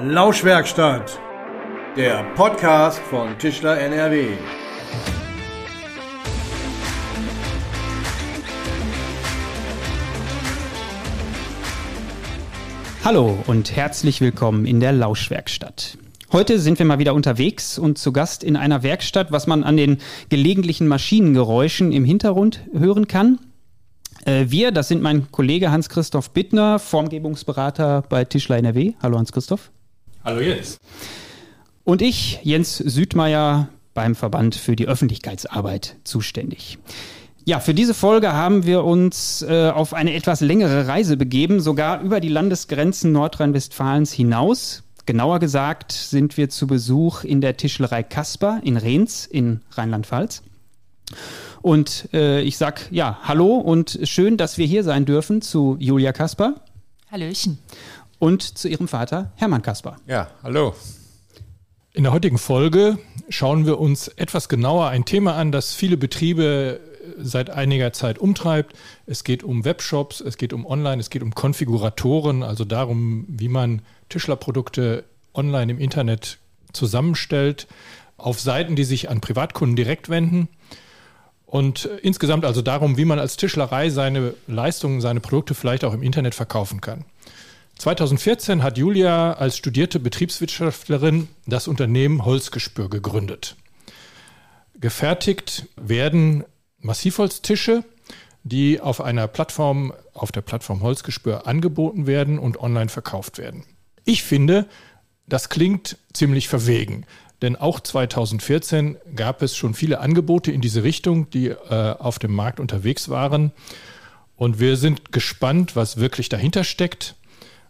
Lauschwerkstatt, der Podcast von Tischler NRW. Hallo und herzlich willkommen in der Lauschwerkstatt. Heute sind wir mal wieder unterwegs und zu Gast in einer Werkstatt, was man an den gelegentlichen Maschinengeräuschen im Hintergrund hören kann. Äh, wir, das sind mein Kollege Hans-Christoph Bittner, Formgebungsberater bei Tischler NRW. Hallo Hans-Christoph. Hallo Jens. Und ich, Jens Südmeier, beim Verband für die Öffentlichkeitsarbeit zuständig. Ja, für diese Folge haben wir uns äh, auf eine etwas längere Reise begeben, sogar über die Landesgrenzen Nordrhein-Westfalens hinaus. Genauer gesagt sind wir zu Besuch in der Tischlerei Kasper in Rehns in Rheinland-Pfalz. Und äh, ich sag ja, hallo und schön, dass wir hier sein dürfen zu Julia Kasper. Hallöchen. Und zu ihrem Vater Hermann Kasper. Ja, hallo. In der heutigen Folge schauen wir uns etwas genauer ein Thema an, das viele Betriebe seit einiger Zeit umtreibt. Es geht um Webshops, es geht um Online, es geht um Konfiguratoren, also darum, wie man Tischlerprodukte online im Internet zusammenstellt, auf Seiten, die sich an Privatkunden direkt wenden. Und insgesamt also darum, wie man als Tischlerei seine Leistungen, seine Produkte vielleicht auch im Internet verkaufen kann. 2014 hat Julia als studierte Betriebswirtschaftlerin das Unternehmen Holzgespür gegründet. Gefertigt werden Massivholztische, die auf einer Plattform, auf der Plattform Holzgespür angeboten werden und online verkauft werden. Ich finde, das klingt ziemlich verwegen. Denn auch 2014 gab es schon viele Angebote in diese Richtung, die äh, auf dem Markt unterwegs waren. Und wir sind gespannt, was wirklich dahinter steckt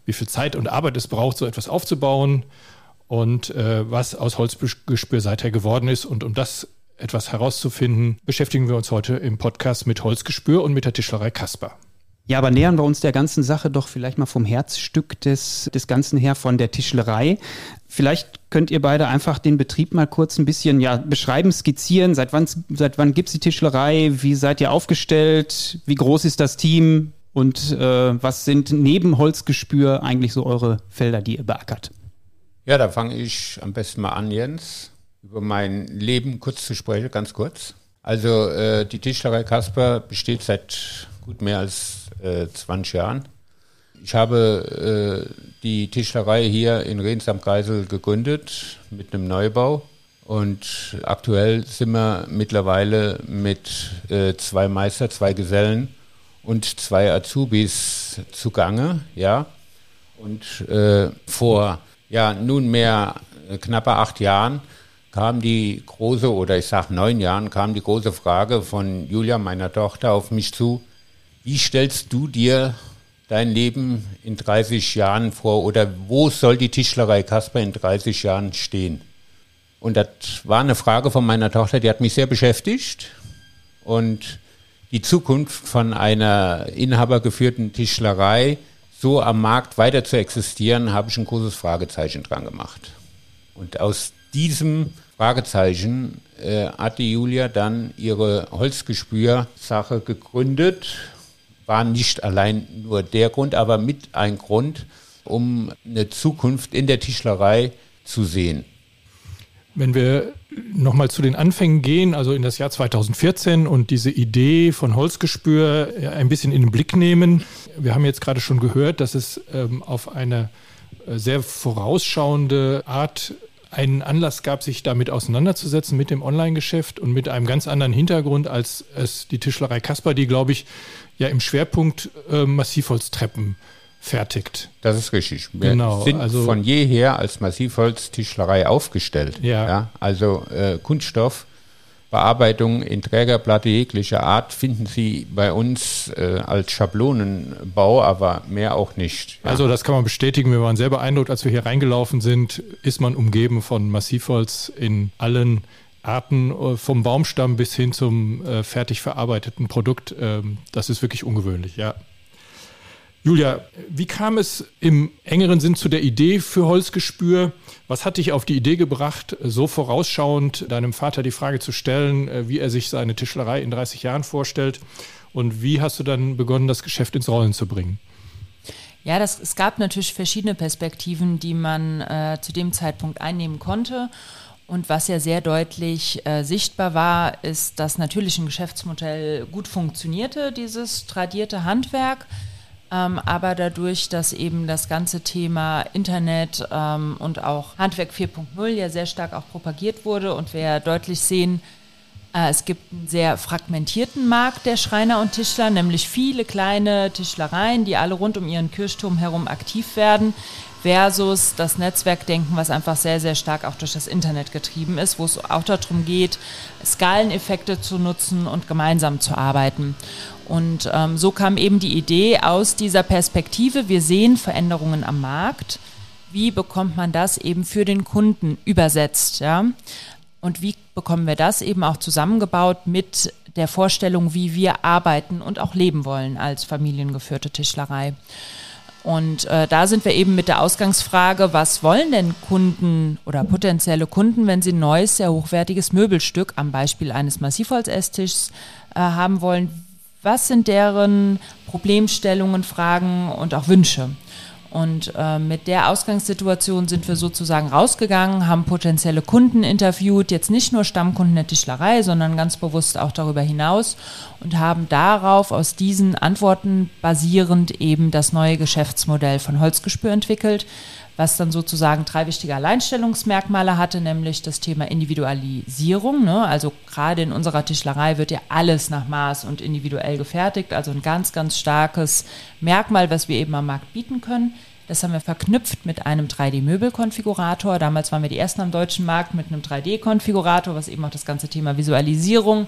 wie viel Zeit und Arbeit es braucht, so etwas aufzubauen und äh, was aus Holzgespür seither geworden ist. Und um das etwas herauszufinden, beschäftigen wir uns heute im Podcast mit Holzgespür und mit der Tischlerei Kasper. Ja, aber nähern wir uns der ganzen Sache doch vielleicht mal vom Herzstück des, des Ganzen her, von der Tischlerei. Vielleicht könnt ihr beide einfach den Betrieb mal kurz ein bisschen ja, beschreiben, skizzieren. Seit wann, seit wann gibt es die Tischlerei? Wie seid ihr aufgestellt? Wie groß ist das Team? Und äh, was sind neben Holzgespür eigentlich so eure Felder, die ihr beackert? Ja, da fange ich am besten mal an, Jens, über mein Leben kurz zu sprechen, ganz kurz. Also äh, die Tischlerei Kasper besteht seit gut mehr als äh, 20 Jahren. Ich habe äh, die Tischlerei hier in Rehns am Geisel gegründet mit einem Neubau. Und aktuell sind wir mittlerweile mit äh, zwei Meister, zwei Gesellen und zwei Azubis zugange, ja. Und äh, vor ja nunmehr äh, knapper acht Jahren kam die große, oder ich sag neun Jahren, kam die große Frage von Julia, meiner Tochter, auf mich zu, wie stellst du dir dein Leben in 30 Jahren vor oder wo soll die Tischlerei Kasper in 30 Jahren stehen? Und das war eine Frage von meiner Tochter, die hat mich sehr beschäftigt und die Zukunft von einer inhabergeführten Tischlerei so am Markt weiter zu existieren, habe ich ein großes Fragezeichen dran gemacht. Und aus diesem Fragezeichen äh, hat die Julia dann ihre Holzgespür-Sache gegründet. War nicht allein nur der Grund, aber mit ein Grund, um eine Zukunft in der Tischlerei zu sehen. Wenn wir nochmal zu den Anfängen gehen, also in das Jahr 2014 und diese Idee von Holzgespür ein bisschen in den Blick nehmen. Wir haben jetzt gerade schon gehört, dass es ähm, auf eine äh, sehr vorausschauende Art einen Anlass gab, sich damit auseinanderzusetzen mit dem Online-Geschäft und mit einem ganz anderen Hintergrund als es die Tischlerei Kasper, die, glaube ich, ja im Schwerpunkt äh, Massivholztreppen fertigt. Das ist richtig. Wir genau, sind also, von jeher als Massivholztischlerei aufgestellt. Ja. ja also äh, Kunststoff, Bearbeitung in Trägerplatte jeglicher Art finden Sie bei uns äh, als Schablonenbau, aber mehr auch nicht. Ja. Also das kann man bestätigen. Wir waren sehr beeindruckt, als wir hier reingelaufen sind, ist man umgeben von Massivholz in allen Arten, äh, vom Baumstamm bis hin zum äh, fertig verarbeiteten Produkt. Ähm, das ist wirklich ungewöhnlich, ja. Julia, wie kam es im engeren Sinn zu der Idee für Holzgespür? Was hat dich auf die Idee gebracht, so vorausschauend deinem Vater die Frage zu stellen, äh, wie er sich seine Tischlerei in 30 Jahren vorstellt? Und wie hast du dann begonnen, das Geschäft ins Rollen zu bringen? Ja, das, es gab natürlich verschiedene Perspektiven, die man äh, zu dem Zeitpunkt einnehmen konnte. Und was ja sehr deutlich äh, sichtbar war, ist, dass natürlich ein Geschäftsmodell gut funktionierte, dieses tradierte Handwerk. Ähm, aber dadurch, dass eben das ganze Thema Internet ähm, und auch Handwerk 4.0 ja sehr stark auch propagiert wurde und wir ja deutlich sehen, äh, es gibt einen sehr fragmentierten Markt der Schreiner und Tischler, nämlich viele kleine Tischlereien, die alle rund um ihren Kirchturm herum aktiv werden, versus das Netzwerkdenken, was einfach sehr, sehr stark auch durch das Internet getrieben ist, wo es auch darum geht, Skaleneffekte zu nutzen und gemeinsam zu arbeiten. Und ähm, so kam eben die Idee aus dieser Perspektive, wir sehen Veränderungen am Markt. Wie bekommt man das eben für den Kunden übersetzt? Ja? Und wie bekommen wir das eben auch zusammengebaut mit der Vorstellung, wie wir arbeiten und auch leben wollen als familiengeführte Tischlerei? Und äh, da sind wir eben mit der Ausgangsfrage, was wollen denn Kunden oder potenzielle Kunden, wenn sie ein neues, sehr hochwertiges Möbelstück am Beispiel eines Massivholz-Esstischs äh, haben wollen? Was sind deren Problemstellungen, Fragen und auch Wünsche? Und äh, mit der Ausgangssituation sind wir sozusagen rausgegangen, haben potenzielle Kunden interviewt, jetzt nicht nur Stammkunden der Tischlerei, sondern ganz bewusst auch darüber hinaus und haben darauf aus diesen Antworten basierend eben das neue Geschäftsmodell von Holzgespür entwickelt, was dann sozusagen drei wichtige Alleinstellungsmerkmale hatte, nämlich das Thema Individualisierung. Ne? Also gerade in unserer Tischlerei wird ja alles nach Maß und individuell gefertigt, also ein ganz, ganz starkes Merkmal, was wir eben am Markt bieten können. Das haben wir verknüpft mit einem 3D-Möbel-Konfigurator. Damals waren wir die ersten am deutschen Markt mit einem 3D-Konfigurator, was eben auch das ganze Thema Visualisierung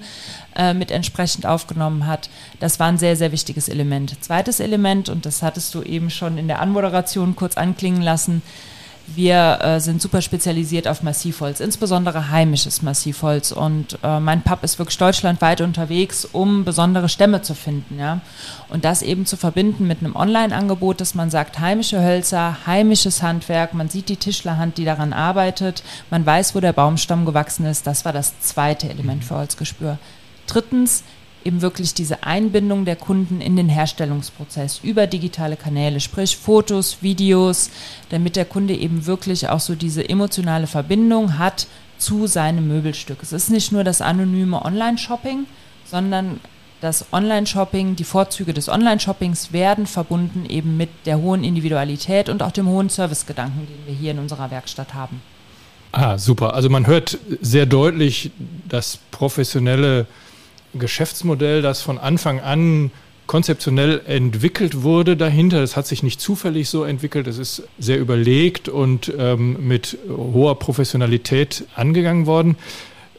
äh, mit entsprechend aufgenommen hat. Das war ein sehr, sehr wichtiges Element. Zweites Element, und das hattest du eben schon in der Anmoderation kurz anklingen lassen, wir äh, sind super spezialisiert auf Massivholz, insbesondere heimisches Massivholz. Und äh, mein Pub ist wirklich deutschlandweit unterwegs, um besondere Stämme zu finden. Ja? Und das eben zu verbinden mit einem Online-Angebot, dass man sagt, heimische Hölzer, heimisches Handwerk, man sieht die Tischlerhand, die daran arbeitet, man weiß, wo der Baumstamm gewachsen ist. Das war das zweite Element für Holzgespür. Drittens, eben wirklich diese Einbindung der Kunden in den Herstellungsprozess über digitale Kanäle, sprich Fotos, Videos, damit der Kunde eben wirklich auch so diese emotionale Verbindung hat zu seinem Möbelstück. Es ist nicht nur das anonyme Online-Shopping, sondern das Online-Shopping, die Vorzüge des Online-Shoppings werden verbunden eben mit der hohen Individualität und auch dem hohen Servicegedanken, den wir hier in unserer Werkstatt haben. Ah, super. Also man hört sehr deutlich das professionelle Geschäftsmodell, das von Anfang an konzeptionell entwickelt wurde dahinter. Das hat sich nicht zufällig so entwickelt. Es ist sehr überlegt und ähm, mit hoher Professionalität angegangen worden.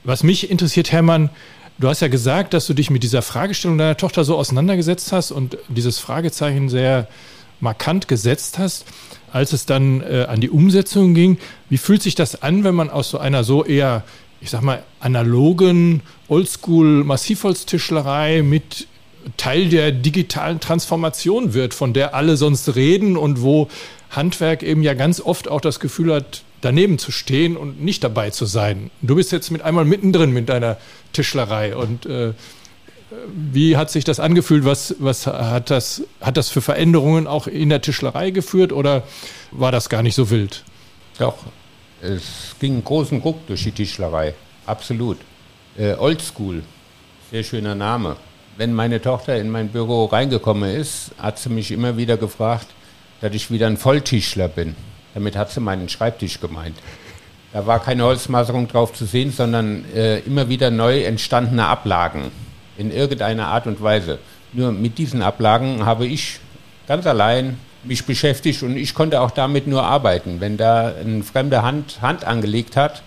Was mich interessiert, Hermann, du hast ja gesagt, dass du dich mit dieser Fragestellung deiner Tochter so auseinandergesetzt hast und dieses Fragezeichen sehr markant gesetzt hast. Als es dann äh, an die Umsetzung ging, wie fühlt sich das an, wenn man aus so einer so eher ich sag mal, analogen Oldschool-Massivholztischlerei mit Teil der digitalen Transformation wird, von der alle sonst reden und wo Handwerk eben ja ganz oft auch das Gefühl hat, daneben zu stehen und nicht dabei zu sein. Du bist jetzt mit einmal mittendrin mit deiner Tischlerei und äh, wie hat sich das angefühlt? Was, was hat, das, hat das für Veränderungen auch in der Tischlerei geführt oder war das gar nicht so wild? Doch, es ging einen großen Ruck durch die Tischlerei. Absolut. Äh, Oldschool. Sehr schöner Name. Wenn meine Tochter in mein Büro reingekommen ist, hat sie mich immer wieder gefragt, dass ich wieder ein Volltischler bin. Damit hat sie meinen Schreibtisch gemeint. Da war keine Holzmaserung drauf zu sehen, sondern äh, immer wieder neu entstandene Ablagen in irgendeiner Art und Weise. Nur mit diesen Ablagen habe ich ganz allein mich beschäftigt und ich konnte auch damit nur arbeiten. Wenn da eine fremde Hand Hand angelegt hat,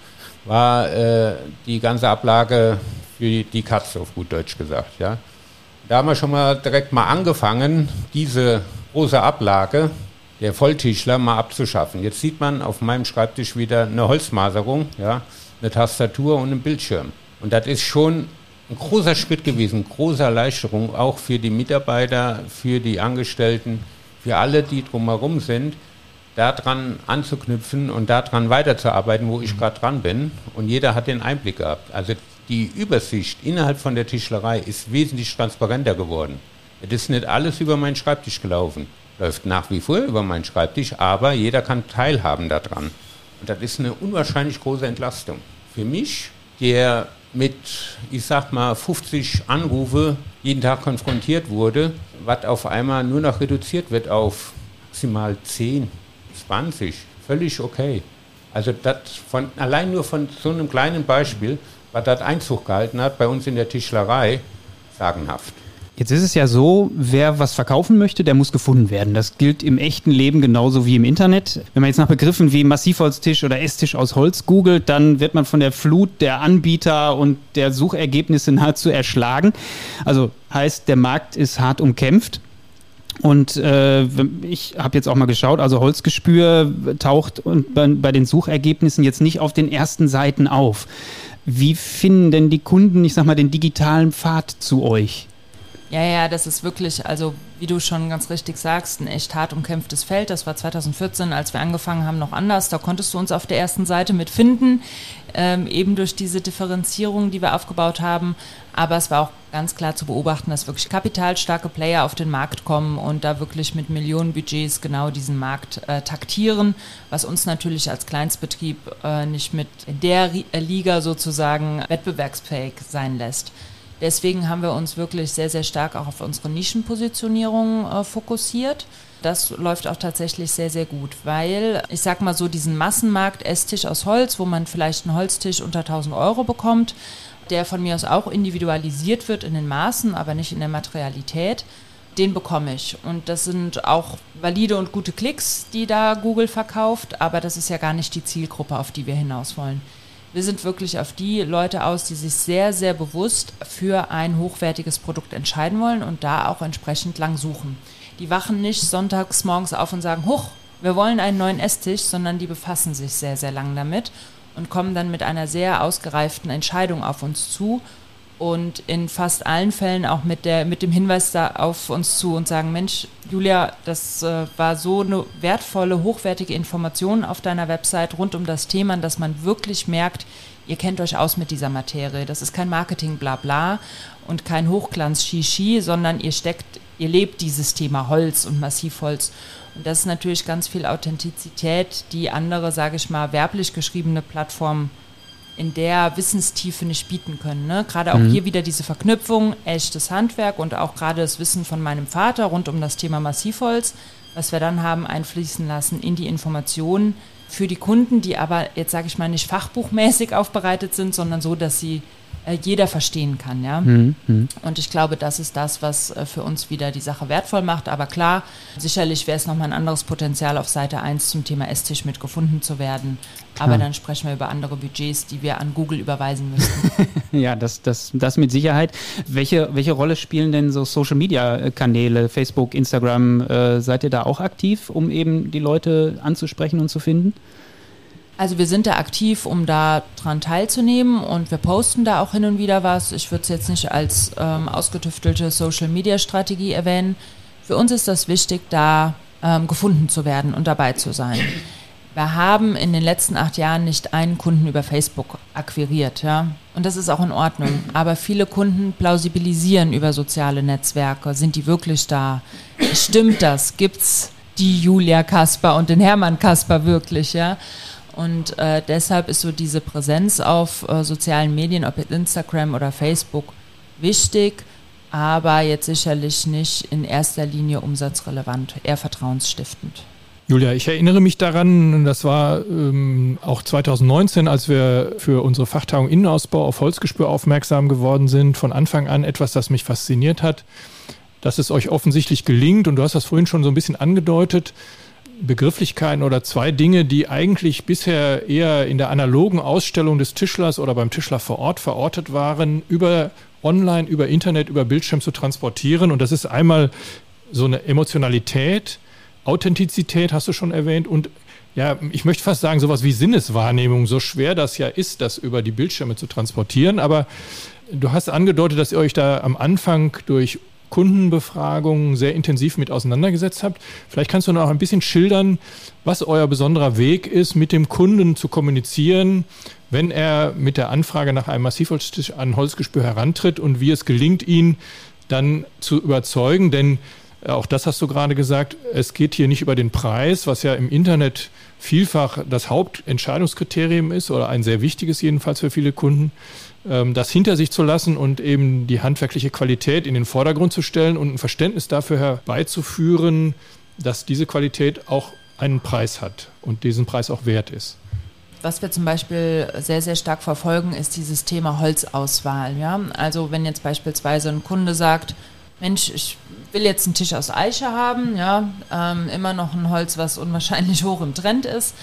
war äh, die ganze Ablage für die Katze, auf gut Deutsch gesagt. Ja. Da haben wir schon mal direkt mal angefangen, diese große Ablage der Volltischler mal abzuschaffen. Jetzt sieht man auf meinem Schreibtisch wieder eine Holzmaserung, ja, eine Tastatur und einen Bildschirm. Und das ist schon ein großer Schritt gewesen, große Erleichterung auch für die Mitarbeiter, für die Angestellten für alle, die drumherum sind, daran anzuknüpfen und daran weiterzuarbeiten, wo ich mhm. gerade dran bin. Und jeder hat den Einblick gehabt. Also die Übersicht innerhalb von der Tischlerei ist wesentlich transparenter geworden. Es ist nicht alles über meinen Schreibtisch gelaufen. läuft nach wie vor über meinen Schreibtisch, aber jeder kann teilhaben daran. Und das ist eine unwahrscheinlich große Entlastung. Für mich, der mit, ich sag mal, 50 Anrufe jeden Tag konfrontiert wurde, was auf einmal nur noch reduziert wird auf maximal 10, 20, völlig okay. Also das von, allein nur von so einem kleinen Beispiel, was das Einzug gehalten hat bei uns in der Tischlerei, sagenhaft. Jetzt ist es ja so, wer was verkaufen möchte, der muss gefunden werden. Das gilt im echten Leben genauso wie im Internet. Wenn man jetzt nach Begriffen wie Massivholztisch oder Esstisch aus Holz googelt, dann wird man von der Flut der Anbieter und der Suchergebnisse nahezu erschlagen. Also heißt, der Markt ist hart umkämpft. Und äh, ich habe jetzt auch mal geschaut, also Holzgespür taucht und bei, bei den Suchergebnissen jetzt nicht auf den ersten Seiten auf. Wie finden denn die Kunden, ich sag mal, den digitalen Pfad zu euch? Ja, ja, das ist wirklich, also wie du schon ganz richtig sagst, ein echt hart umkämpftes Feld. Das war 2014, als wir angefangen haben, noch anders. Da konntest du uns auf der ersten Seite mitfinden, ähm, eben durch diese Differenzierung, die wir aufgebaut haben. Aber es war auch ganz klar zu beobachten, dass wirklich kapitalstarke Player auf den Markt kommen und da wirklich mit Millionenbudgets genau diesen Markt äh, taktieren, was uns natürlich als Kleinstbetrieb äh, nicht mit der Liga sozusagen wettbewerbsfähig sein lässt. Deswegen haben wir uns wirklich sehr, sehr stark auch auf unsere Nischenpositionierung äh, fokussiert. Das läuft auch tatsächlich sehr, sehr gut, weil ich sag mal so diesen Massenmarkt Esstisch aus Holz, wo man vielleicht einen Holztisch unter 1000 Euro bekommt, der von mir aus auch individualisiert wird in den Maßen, aber nicht in der Materialität, den bekomme ich. Und das sind auch valide und gute Klicks, die da Google verkauft, aber das ist ja gar nicht die Zielgruppe, auf die wir hinaus wollen. Wir sind wirklich auf die Leute aus, die sich sehr, sehr bewusst für ein hochwertiges Produkt entscheiden wollen und da auch entsprechend lang suchen. Die wachen nicht sonntags morgens auf und sagen, huch, wir wollen einen neuen Esstisch, sondern die befassen sich sehr, sehr lang damit und kommen dann mit einer sehr ausgereiften Entscheidung auf uns zu und in fast allen Fällen auch mit, der, mit dem Hinweis da auf uns zu und sagen, Mensch, Julia, das äh, war so eine wertvolle, hochwertige Information auf deiner Website rund um das Thema, dass man wirklich merkt, ihr kennt euch aus mit dieser Materie. Das ist kein Marketing-Blabla und kein Hochglanz-Shishi, sondern ihr steckt, ihr lebt dieses Thema Holz und Massivholz. Und das ist natürlich ganz viel Authentizität, die andere, sage ich mal, werblich geschriebene Plattformen in der Wissenstiefe nicht bieten können. Ne? Gerade auch mhm. hier wieder diese Verknüpfung, echtes Handwerk und auch gerade das Wissen von meinem Vater rund um das Thema Massivholz, was wir dann haben einfließen lassen in die Informationen für die Kunden, die aber jetzt sage ich mal nicht fachbuchmäßig aufbereitet sind, sondern so, dass sie äh, jeder verstehen kann. Ja? Mhm, mhm. Und ich glaube, das ist das, was äh, für uns wieder die Sache wertvoll macht. Aber klar, sicherlich wäre es nochmal ein anderes Potenzial auf Seite 1 zum Thema Esstisch mit gefunden zu werden. Aber ja. dann sprechen wir über andere Budgets, die wir an Google überweisen müssen. ja, das, das, das mit Sicherheit. Welche, welche Rolle spielen denn so Social-Media-Kanäle, Facebook, Instagram? Äh, seid ihr da auch aktiv, um eben die Leute anzusprechen und zu finden? Also wir sind da aktiv, um da dran teilzunehmen und wir posten da auch hin und wieder was. Ich würde es jetzt nicht als ähm, ausgetüftelte Social-Media-Strategie erwähnen. Für uns ist das wichtig, da ähm, gefunden zu werden und dabei zu sein. Wir haben in den letzten acht Jahren nicht einen Kunden über Facebook akquiriert, ja. Und das ist auch in Ordnung. Aber viele Kunden plausibilisieren über soziale Netzwerke. Sind die wirklich da? Stimmt das? Gibt's die Julia Kasper und den Hermann Kasper wirklich, ja? Und äh, deshalb ist so diese Präsenz auf äh, sozialen Medien, ob jetzt Instagram oder Facebook, wichtig, aber jetzt sicherlich nicht in erster Linie umsatzrelevant, eher vertrauensstiftend. Julia, ich erinnere mich daran, das war ähm, auch 2019, als wir für unsere Fachtagung Innenausbau auf Holzgespür aufmerksam geworden sind. Von Anfang an etwas, das mich fasziniert hat, dass es euch offensichtlich gelingt, und du hast das vorhin schon so ein bisschen angedeutet, Begrifflichkeiten oder zwei Dinge, die eigentlich bisher eher in der analogen Ausstellung des Tischlers oder beim Tischler vor Ort verortet waren, über online, über Internet, über Bildschirm zu transportieren. Und das ist einmal so eine Emotionalität, Authentizität, hast du schon erwähnt, und ja, ich möchte fast sagen, sowas wie Sinneswahrnehmung, so schwer das ja ist, das über die Bildschirme zu transportieren. Aber du hast angedeutet, dass ihr euch da am Anfang durch Kundenbefragungen sehr intensiv mit auseinandergesetzt habt. Vielleicht kannst du noch ein bisschen schildern, was euer besonderer Weg ist, mit dem Kunden zu kommunizieren, wenn er mit der Anfrage nach einem Massivholztisch an Holzgespür herantritt und wie es gelingt, ihn dann zu überzeugen. Denn Auch das hast du gerade gesagt. Es geht hier nicht über den Preis, was ja im Internet vielfach das Hauptentscheidungskriterium ist oder ein sehr wichtiges jedenfalls für viele Kunden, das hinter sich zu lassen und eben die handwerkliche Qualität in den Vordergrund zu stellen und ein Verständnis dafür herbeizuführen, dass diese Qualität auch einen Preis hat und diesen Preis auch wert ist. Was wir zum Beispiel sehr, sehr stark verfolgen, ist dieses Thema Holzauswahl. Ja? Also wenn jetzt beispielsweise ein Kunde sagt, Mensch, ich will jetzt einen Tisch aus Eiche haben, ja, ähm, immer noch ein Holz, was unwahrscheinlich hoch im Trend ist,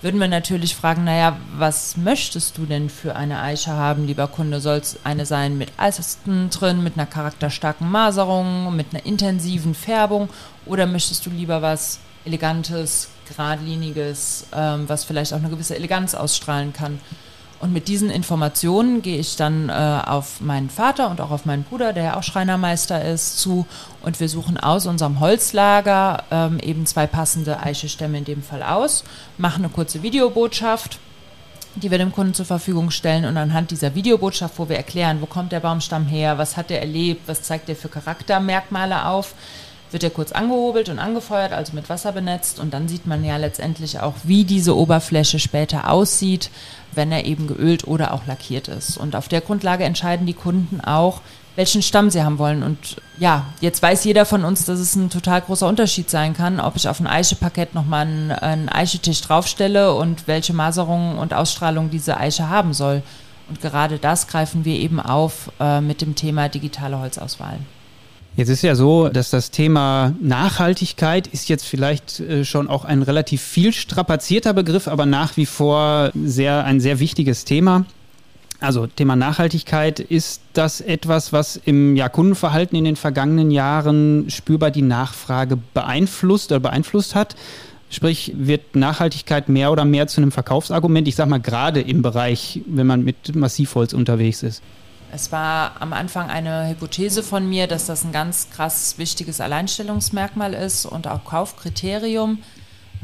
würden wir natürlich fragen, naja, was möchtest du denn für eine Eiche haben, lieber Kunde? Soll es eine sein mit Eisten drin, mit einer charakterstarken Maserung, mit einer intensiven Färbung oder möchtest du lieber was Elegantes, geradliniges, ähm, was vielleicht auch eine gewisse Eleganz ausstrahlen kann? Und mit diesen Informationen gehe ich dann äh, auf meinen Vater und auch auf meinen Bruder, der ja auch Schreinermeister ist, zu. Und wir suchen aus unserem Holzlager ähm, eben zwei passende Eichestämme in dem Fall aus, machen eine kurze Videobotschaft, die wir dem Kunden zur Verfügung stellen. Und anhand dieser Videobotschaft, wo wir erklären, wo kommt der Baumstamm her, was hat er erlebt, was zeigt er für Charaktermerkmale auf, wird er kurz angehobelt und angefeuert, also mit Wasser benetzt und dann sieht man ja letztendlich auch, wie diese Oberfläche später aussieht, wenn er eben geölt oder auch lackiert ist. Und auf der Grundlage entscheiden die Kunden auch, welchen Stamm sie haben wollen. Und ja, jetzt weiß jeder von uns, dass es ein total großer Unterschied sein kann, ob ich auf ein Eicheparkett nochmal einen, einen Eichetisch draufstelle und welche Maserung und Ausstrahlung diese Eiche haben soll. Und gerade das greifen wir eben auf äh, mit dem Thema digitale Holzauswahl. Jetzt ist ja so, dass das Thema Nachhaltigkeit ist jetzt vielleicht äh, schon auch ein relativ viel strapazierter Begriff, aber nach wie vor sehr, ein sehr wichtiges Thema. Also Thema Nachhaltigkeit, ist das etwas, was im ja, Kundenverhalten in den vergangenen Jahren spürbar die Nachfrage beeinflusst oder beeinflusst hat? Sprich, wird Nachhaltigkeit mehr oder mehr zu einem Verkaufsargument? Ich sage mal gerade im Bereich, wenn man mit Massivholz unterwegs ist. Es war am Anfang eine Hypothese von mir, dass das ein ganz krass wichtiges Alleinstellungsmerkmal ist und auch Kaufkriterium.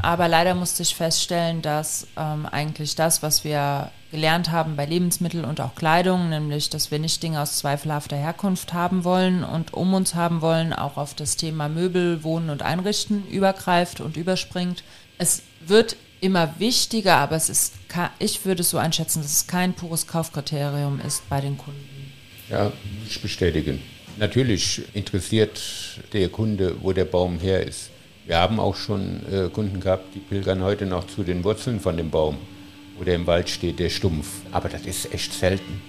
Aber leider musste ich feststellen, dass ähm, eigentlich das, was wir gelernt haben bei Lebensmitteln und auch Kleidung, nämlich, dass wir nicht Dinge aus zweifelhafter Herkunft haben wollen und um uns haben wollen, auch auf das Thema Möbel, Wohnen und Einrichten übergreift und überspringt. Es wird immer wichtiger, aber es ist, ich würde es so einschätzen, dass es kein pures Kaufkriterium ist bei den Kunden. Ja, ich bestätigen. Natürlich interessiert der Kunde, wo der Baum her ist. Wir haben auch schon äh, Kunden gehabt, die pilgern heute noch zu den Wurzeln von dem Baum, wo der im Wald steht, der Stumpf. Aber das ist echt selten.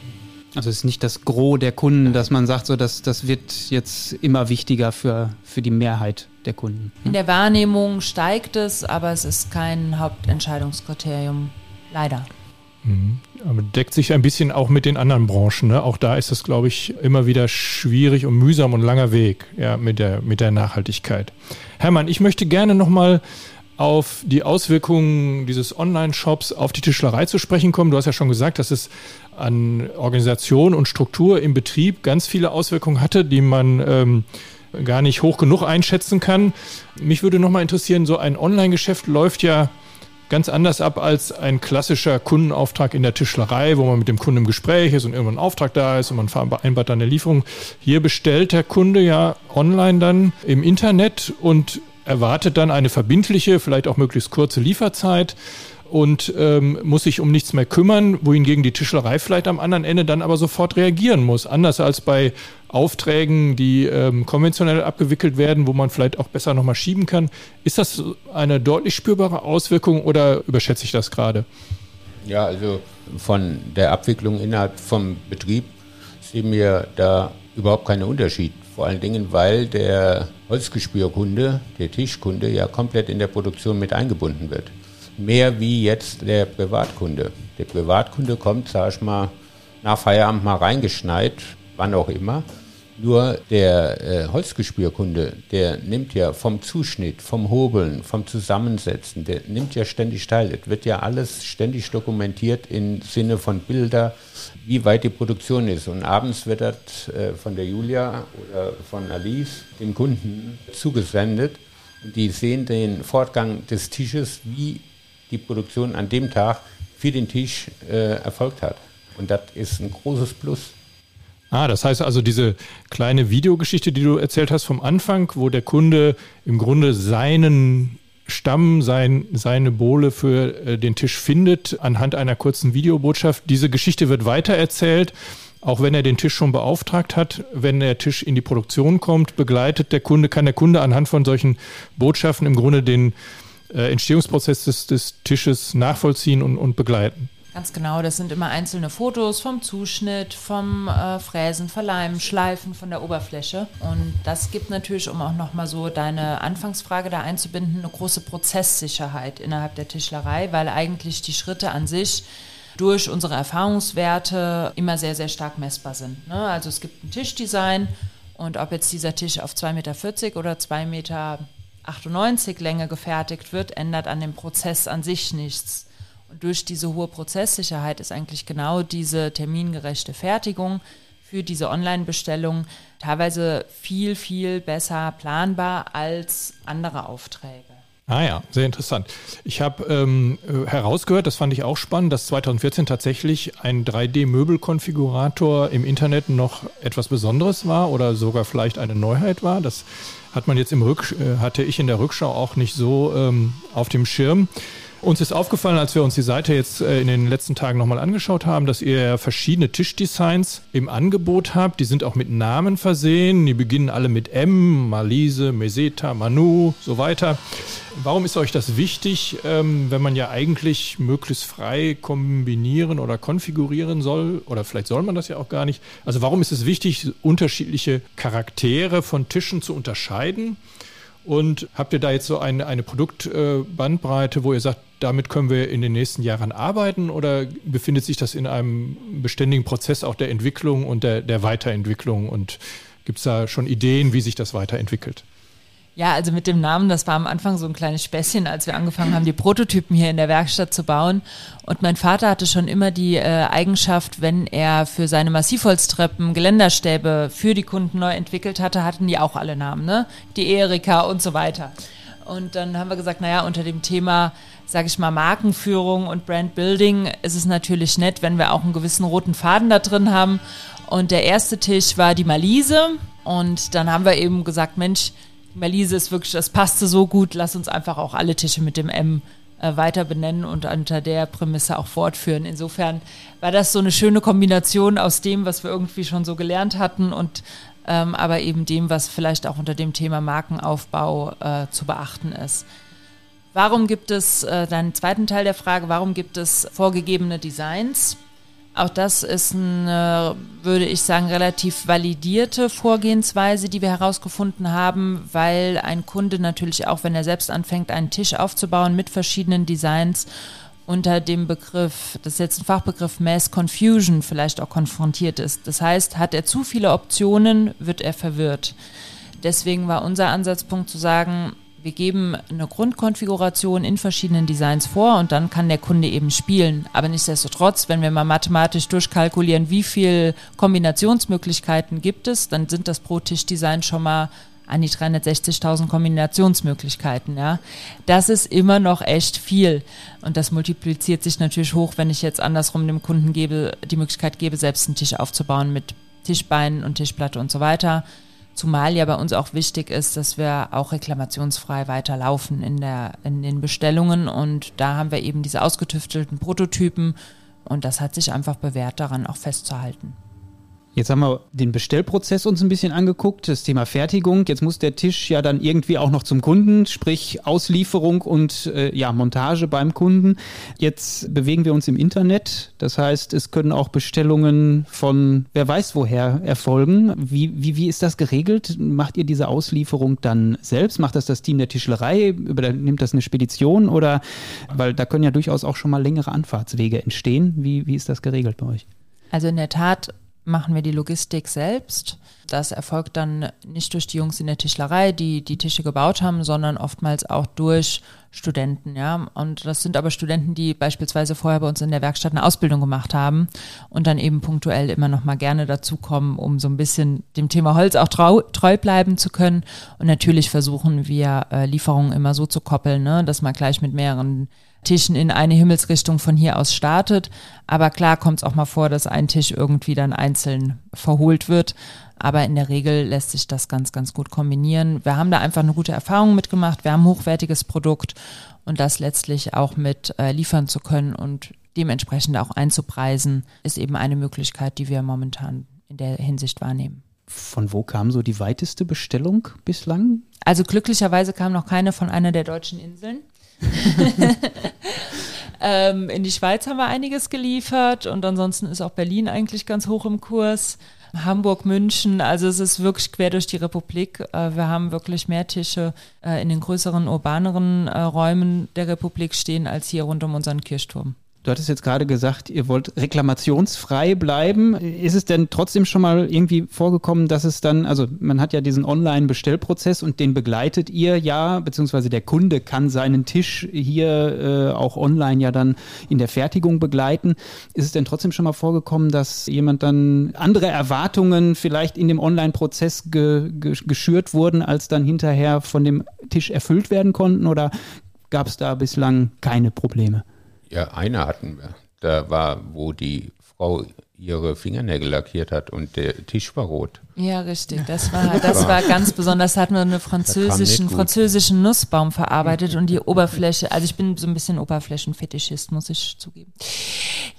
Also es ist nicht das Gros der Kunden, dass man sagt, so dass das wird jetzt immer wichtiger für, für die Mehrheit der Kunden. In der Wahrnehmung steigt es, aber es ist kein Hauptentscheidungskriterium. Leider. Mhm. Aber deckt sich ein bisschen auch mit den anderen Branchen. Ne? Auch da ist es, glaube ich, immer wieder schwierig und mühsam und langer Weg ja, mit, der, mit der Nachhaltigkeit. Hermann, ich möchte gerne nochmal auf die Auswirkungen dieses Online-Shops auf die Tischlerei zu sprechen kommen. Du hast ja schon gesagt, dass es an Organisation und Struktur im Betrieb ganz viele Auswirkungen hatte, die man ähm, gar nicht hoch genug einschätzen kann. Mich würde nochmal interessieren, so ein Online-Geschäft läuft ja ganz anders ab als ein klassischer Kundenauftrag in der Tischlerei, wo man mit dem Kunden im Gespräch ist und irgendwann ein Auftrag da ist und man vereinbart dann eine Lieferung. Hier bestellt der Kunde ja online dann im Internet und erwartet dann eine verbindliche, vielleicht auch möglichst kurze Lieferzeit und ähm, muss sich um nichts mehr kümmern, wohingegen die Tischlerei vielleicht am anderen Ende dann aber sofort reagieren muss. Anders als bei Aufträgen, die ähm, konventionell abgewickelt werden, wo man vielleicht auch besser nochmal schieben kann. Ist das eine deutlich spürbare Auswirkung oder überschätze ich das gerade? Ja, also von der Abwicklung innerhalb vom Betrieb sehen wir da überhaupt keinen Unterschied. Vor allen Dingen, weil der Holzgespürkunde, der Tischkunde ja komplett in der Produktion mit eingebunden wird mehr wie jetzt der Privatkunde. Der Privatkunde kommt, sag ich mal, nach Feierabend mal reingeschneit, wann auch immer. Nur der äh, Holzgespürkunde, der nimmt ja vom Zuschnitt, vom Hobeln, vom Zusammensetzen, der nimmt ja ständig teil. Es wird ja alles ständig dokumentiert im Sinne von Bilder, wie weit die Produktion ist. Und abends wird das äh, von der Julia oder von Alice dem Kunden zugesendet. Und die sehen den Fortgang des Tisches, wie die Produktion an dem Tag für den Tisch äh, erfolgt hat. Und das ist ein großes Plus. Ah, das heißt also diese kleine Videogeschichte, die du erzählt hast vom Anfang, wo der Kunde im Grunde seinen Stamm, sein, seine Bohle für äh, den Tisch findet anhand einer kurzen Videobotschaft. Diese Geschichte wird weitererzählt. Auch wenn er den Tisch schon beauftragt hat, wenn der Tisch in die Produktion kommt, begleitet der Kunde, kann der Kunde anhand von solchen Botschaften im Grunde den äh, Entstehungsprozess des, des Tisches nachvollziehen und, und begleiten. Ganz genau, das sind immer einzelne Fotos vom Zuschnitt, vom äh, Fräsen, Verleimen, Schleifen von der Oberfläche. Und das gibt natürlich, um auch nochmal so deine Anfangsfrage da einzubinden, eine große Prozesssicherheit innerhalb der Tischlerei, weil eigentlich die Schritte an sich durch unsere Erfahrungswerte immer sehr, sehr stark messbar sind. Ne? Also es gibt ein Tischdesign und ob jetzt dieser Tisch auf 2,40 Meter oder 2,98 Meter Länge gefertigt wird, ändert an dem Prozess an sich nichts. Und durch diese hohe Prozesssicherheit ist eigentlich genau diese termingerechte Fertigung für diese Online-Bestellung teilweise viel, viel besser planbar als andere Aufträge. Ah ja, sehr interessant. Ich habe ähm, herausgehört, das fand ich auch spannend, dass 2014 tatsächlich ein 3D-Möbelkonfigurator im Internet noch etwas Besonderes war oder sogar vielleicht eine Neuheit war. Das hat man jetzt im Rück, äh, hatte ich in der Rückschau auch nicht so ähm, auf dem Schirm. Uns ist aufgefallen, als wir uns die Seite jetzt äh, in den letzten Tagen nochmal angeschaut haben, dass ihr verschiedene Tischdesigns im Angebot habt. Die sind auch mit Namen versehen. Die beginnen alle mit M, Malise, Meseta, Manu, so weiter. Warum ist euch das wichtig, ähm, wenn man ja eigentlich möglichst frei kombinieren oder konfigurieren soll? Oder vielleicht soll man das ja auch gar nicht. Also warum ist es wichtig, unterschiedliche Charaktere von Tischen zu unterscheiden? Und habt ihr da jetzt so eine, eine Produktbandbreite, wo ihr sagt, damit können wir in den nächsten Jahren arbeiten oder befindet sich das in einem beständigen Prozess auch der Entwicklung und der, der Weiterentwicklung und gibt es da schon Ideen, wie sich das weiterentwickelt? Ja, also mit dem Namen, das war am Anfang so ein kleines Späßchen, als wir angefangen haben, die Prototypen hier in der Werkstatt zu bauen. Und mein Vater hatte schon immer die äh, Eigenschaft, wenn er für seine Massivholztreppen Geländerstäbe für die Kunden neu entwickelt hatte, hatten die auch alle Namen, ne? Die Erika und so weiter. Und dann haben wir gesagt, naja, unter dem Thema, sage ich mal, Markenführung und Brandbuilding ist es natürlich nett, wenn wir auch einen gewissen roten Faden da drin haben. Und der erste Tisch war die Malise. Und dann haben wir eben gesagt, Mensch, Malise ist wirklich, das passte so gut, lass uns einfach auch alle Tische mit dem M äh, weiter benennen und unter der Prämisse auch fortführen. Insofern war das so eine schöne Kombination aus dem, was wir irgendwie schon so gelernt hatten und ähm, aber eben dem, was vielleicht auch unter dem Thema Markenaufbau äh, zu beachten ist. Warum gibt es, äh, deinen zweiten Teil der Frage, warum gibt es vorgegebene Designs? Auch das ist eine, würde ich sagen, relativ validierte Vorgehensweise, die wir herausgefunden haben, weil ein Kunde natürlich auch, wenn er selbst anfängt, einen Tisch aufzubauen mit verschiedenen Designs, unter dem Begriff, das ist jetzt ein Fachbegriff Mass Confusion vielleicht auch konfrontiert ist. Das heißt, hat er zu viele Optionen, wird er verwirrt. Deswegen war unser Ansatzpunkt zu sagen, wir geben eine Grundkonfiguration in verschiedenen Designs vor und dann kann der Kunde eben spielen. Aber nichtsdestotrotz, wenn wir mal mathematisch durchkalkulieren, wie viele Kombinationsmöglichkeiten gibt es, dann sind das pro Tischdesign schon mal an die 360.000 Kombinationsmöglichkeiten, ja. Das ist immer noch echt viel. Und das multipliziert sich natürlich hoch, wenn ich jetzt andersrum dem Kunden gebe, die Möglichkeit gebe, selbst einen Tisch aufzubauen mit Tischbeinen und Tischplatte und so weiter. Zumal ja bei uns auch wichtig ist, dass wir auch reklamationsfrei weiterlaufen in, der, in den Bestellungen. Und da haben wir eben diese ausgetüftelten Prototypen. Und das hat sich einfach bewährt, daran auch festzuhalten. Jetzt haben wir den Bestellprozess uns ein bisschen angeguckt, das Thema Fertigung. Jetzt muss der Tisch ja dann irgendwie auch noch zum Kunden, sprich Auslieferung und äh, ja, Montage beim Kunden. Jetzt bewegen wir uns im Internet. Das heißt, es können auch Bestellungen von wer weiß woher erfolgen. Wie, wie, wie ist das geregelt? Macht ihr diese Auslieferung dann selbst? Macht das das Team der Tischlerei? Übernimmt das eine Spedition? Oder, weil da können ja durchaus auch schon mal längere Anfahrtswege entstehen. Wie, wie ist das geregelt bei euch? Also in der Tat machen wir die Logistik selbst. Das erfolgt dann nicht durch die Jungs in der Tischlerei, die die Tische gebaut haben, sondern oftmals auch durch Studenten, ja. Und das sind aber Studenten, die beispielsweise vorher bei uns in der Werkstatt eine Ausbildung gemacht haben und dann eben punktuell immer noch mal gerne dazukommen, um so ein bisschen dem Thema Holz auch trau treu bleiben zu können. Und natürlich versuchen wir äh, Lieferungen immer so zu koppeln, ne, dass man gleich mit mehreren Tischen in eine Himmelsrichtung von hier aus startet. Aber klar kommt es auch mal vor, dass ein Tisch irgendwie dann einzeln verholt wird. Aber in der Regel lässt sich das ganz, ganz gut kombinieren. Wir haben da einfach eine gute Erfahrung mitgemacht. Wir haben ein hochwertiges Produkt und das letztlich auch mit äh, liefern zu können und dementsprechend auch einzupreisen, ist eben eine Möglichkeit, die wir momentan in der Hinsicht wahrnehmen. Von wo kam so die weiteste Bestellung bislang? Also glücklicherweise kam noch keine von einer der deutschen Inseln. ähm, in die Schweiz haben wir einiges geliefert und ansonsten ist auch Berlin eigentlich ganz hoch im Kurs. Hamburg, München, also es ist wirklich quer durch die Republik. Äh, wir haben wirklich mehr Tische äh, in den größeren, urbaneren äh, Räumen der Republik stehen als hier rund um unseren Kirchturm. Du hattest jetzt gerade gesagt, ihr wollt reklamationsfrei bleiben. Ist es denn trotzdem schon mal irgendwie vorgekommen, dass es dann, also man hat ja diesen Online-Bestellprozess und den begleitet ihr ja, beziehungsweise der Kunde kann seinen Tisch hier äh, auch online ja dann in der Fertigung begleiten. Ist es denn trotzdem schon mal vorgekommen, dass jemand dann andere Erwartungen vielleicht in dem Online-Prozess ge, ge, geschürt wurden, als dann hinterher von dem Tisch erfüllt werden konnten? Oder gab es da bislang keine Probleme? Ja, eine hatten wir. Da war, wo die Frau ihre Fingernägel lackiert hat und der Tisch war rot. Ja, richtig. Das war, das war ganz besonders. Da hatten wir einen französischen, französischen Nussbaum verarbeitet und die Oberfläche, also ich bin so ein bisschen Oberflächenfetischist, muss ich zugeben.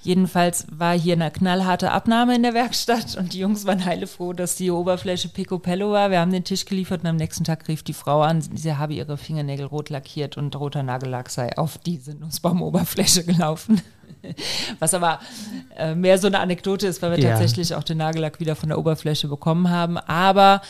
Jedenfalls war hier eine knallharte Abnahme in der Werkstatt und die Jungs waren heilefroh, dass die Oberfläche Picobello war. Wir haben den Tisch geliefert und am nächsten Tag rief die Frau an, sie habe ihre Fingernägel rot lackiert und roter Nagellack sei auf diese Nussbaumoberfläche gelaufen. Was aber äh, mehr so eine Anekdote ist, weil wir ja. tatsächlich auch den Nagellack wieder von der Oberfläche bekommen haben. Aber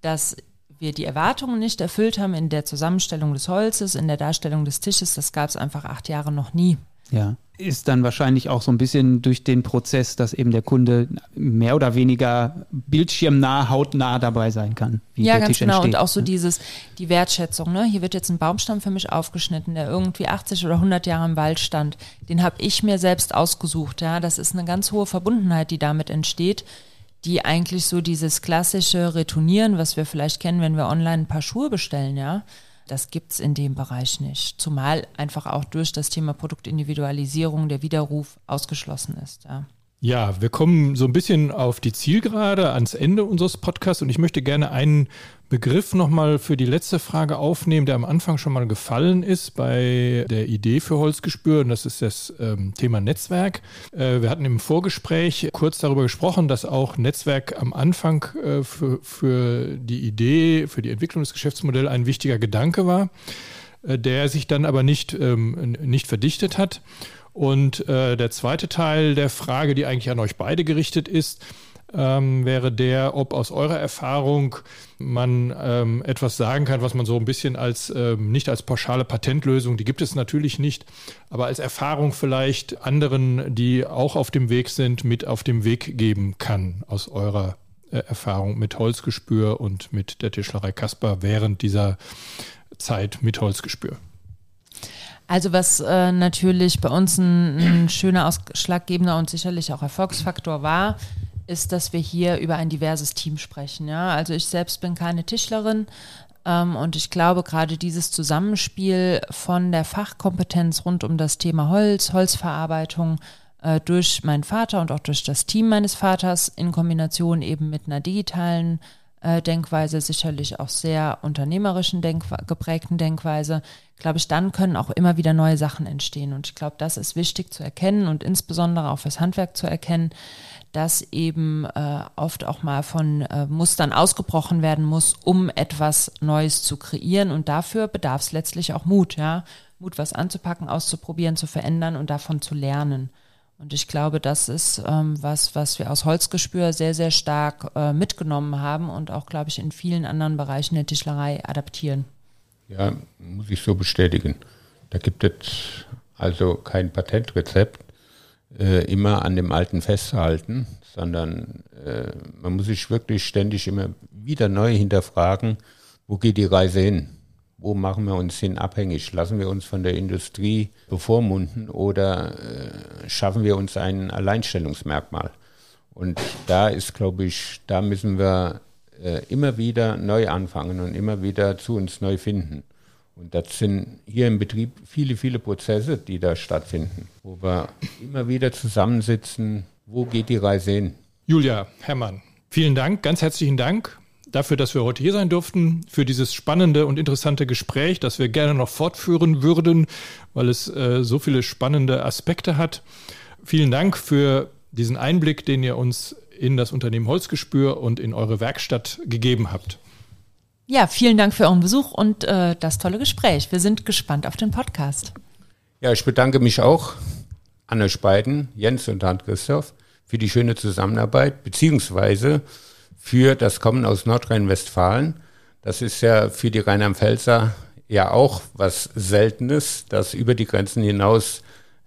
dass wir die Erwartungen nicht erfüllt haben in der Zusammenstellung des Holzes, in der Darstellung des Tisches, das gab es einfach acht Jahre noch nie. Ja ist dann wahrscheinlich auch so ein bisschen durch den Prozess, dass eben der Kunde mehr oder weniger bildschirmnah, hautnah dabei sein kann. ja, ganz Tisch genau. Entsteht. Und auch so dieses, die Wertschätzung. Ne? Hier wird jetzt ein Baumstamm für mich aufgeschnitten, der irgendwie 80 oder 100 Jahre im Wald stand. Den habe ich mir selbst ausgesucht. Ja, das ist eine ganz hohe Verbundenheit, die damit entsteht, die eigentlich so dieses klassische Retournieren, was wir vielleicht kennen, wenn wir online ein paar Schuhe bestellen, ja das gibt es in dem Bereich nicht. Zumal einfach auch durch das Thema Produktindividualisierung der Widerruf ausgeschlossen ist. Ja. Ja, wir kommen so ein bisschen auf die Zielgerade ans Ende unseres Podcasts und ich möchte gerne einen Begriff nochmal für die letzte Frage aufnehmen, der am Anfang schon mal gefallen ist bei der Idee für Holzgespür und das ist das ähm, Thema Netzwerk. Äh, wir hatten im Vorgespräch kurz darüber gesprochen, dass auch Netzwerk am Anfang äh, für, für die Idee, für die Entwicklung des Geschäftsmodells ein wichtiger Gedanke war, äh, der sich dann aber nicht, ähm, nicht verdichtet hat. Und äh, der zweite Teil der Frage, die eigentlich an euch beide gerichtet ist, ähm, wäre der, ob aus eurer Erfahrung man ähm, etwas sagen kann, was man so ein bisschen als ähm, nicht als pauschale Patentlösung, die gibt es natürlich nicht, aber als Erfahrung vielleicht anderen, die auch auf dem Weg sind, mit auf dem Weg geben kann aus eurer äh, Erfahrung mit Holzgespür und mit der Tischlerei Kasper während dieser Zeit mit Holzgespür. Also was äh, natürlich bei uns ein, ein schöner, ausschlaggebender und sicherlich auch Erfolgsfaktor war, ist, dass wir hier über ein diverses Team sprechen. Ja? Also ich selbst bin keine Tischlerin ähm, und ich glaube gerade dieses Zusammenspiel von der Fachkompetenz rund um das Thema Holz, Holzverarbeitung äh, durch meinen Vater und auch durch das Team meines Vaters in Kombination eben mit einer digitalen äh, Denkweise, sicherlich auch sehr unternehmerischen Denk geprägten Denkweise, glaube ich, dann können auch immer wieder neue Sachen entstehen. Und ich glaube, das ist wichtig zu erkennen und insbesondere auch fürs Handwerk zu erkennen, dass eben äh, oft auch mal von äh, Mustern ausgebrochen werden muss, um etwas Neues zu kreieren. Und dafür bedarf es letztlich auch Mut, ja. Mut, was anzupacken, auszuprobieren, zu verändern und davon zu lernen. Und ich glaube, das ist ähm, was, was wir aus Holzgespür sehr, sehr stark äh, mitgenommen haben und auch, glaube ich, in vielen anderen Bereichen der Tischlerei adaptieren. Ja, muss ich so bestätigen. Da gibt es also kein Patentrezept, äh, immer an dem Alten festhalten, sondern äh, man muss sich wirklich ständig immer wieder neu hinterfragen, wo geht die Reise hin? Wo machen wir uns hin abhängig? Lassen wir uns von der Industrie bevormunden oder äh, schaffen wir uns ein Alleinstellungsmerkmal? Und da ist, glaube ich, da müssen wir äh, immer wieder neu anfangen und immer wieder zu uns neu finden. Und das sind hier im Betrieb viele, viele Prozesse, die da stattfinden, wo wir immer wieder zusammensitzen, wo geht die Reise hin. Julia Herrmann, vielen Dank, ganz herzlichen Dank dafür, dass wir heute hier sein durften, für dieses spannende und interessante Gespräch, das wir gerne noch fortführen würden, weil es äh, so viele spannende Aspekte hat. Vielen Dank für diesen Einblick, den ihr uns in das Unternehmen Holzgespür und in eure Werkstatt gegeben habt. Ja, vielen Dank für euren Besuch und äh, das tolle Gespräch. Wir sind gespannt auf den Podcast. Ja, ich bedanke mich auch an euch beiden, Jens und Hans Christoph, für die schöne Zusammenarbeit, beziehungsweise für das Kommen aus Nordrhein-Westfalen. Das ist ja für die Rheinland-Pfälzer ja auch was Seltenes, dass über die Grenzen hinaus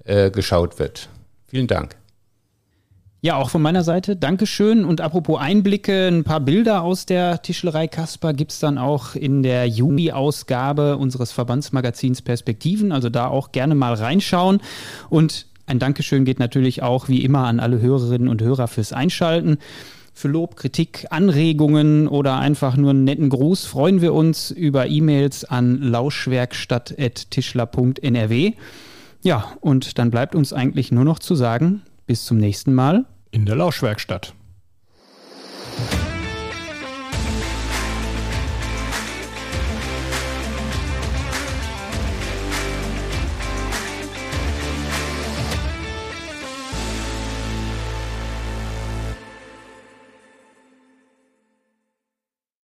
äh, geschaut wird. Vielen Dank. Ja, auch von meiner Seite. Dankeschön. Und apropos Einblicke, ein paar Bilder aus der Tischlerei Kasper gibt es dann auch in der Juni-Ausgabe unseres Verbandsmagazins Perspektiven. Also da auch gerne mal reinschauen. Und ein Dankeschön geht natürlich auch wie immer an alle Hörerinnen und Hörer fürs Einschalten. Für Lob, Kritik, Anregungen oder einfach nur einen netten Gruß freuen wir uns über E-Mails an lauschwerkstatt.tischler.nrw. Ja, und dann bleibt uns eigentlich nur noch zu sagen, bis zum nächsten Mal in der Lauschwerkstatt.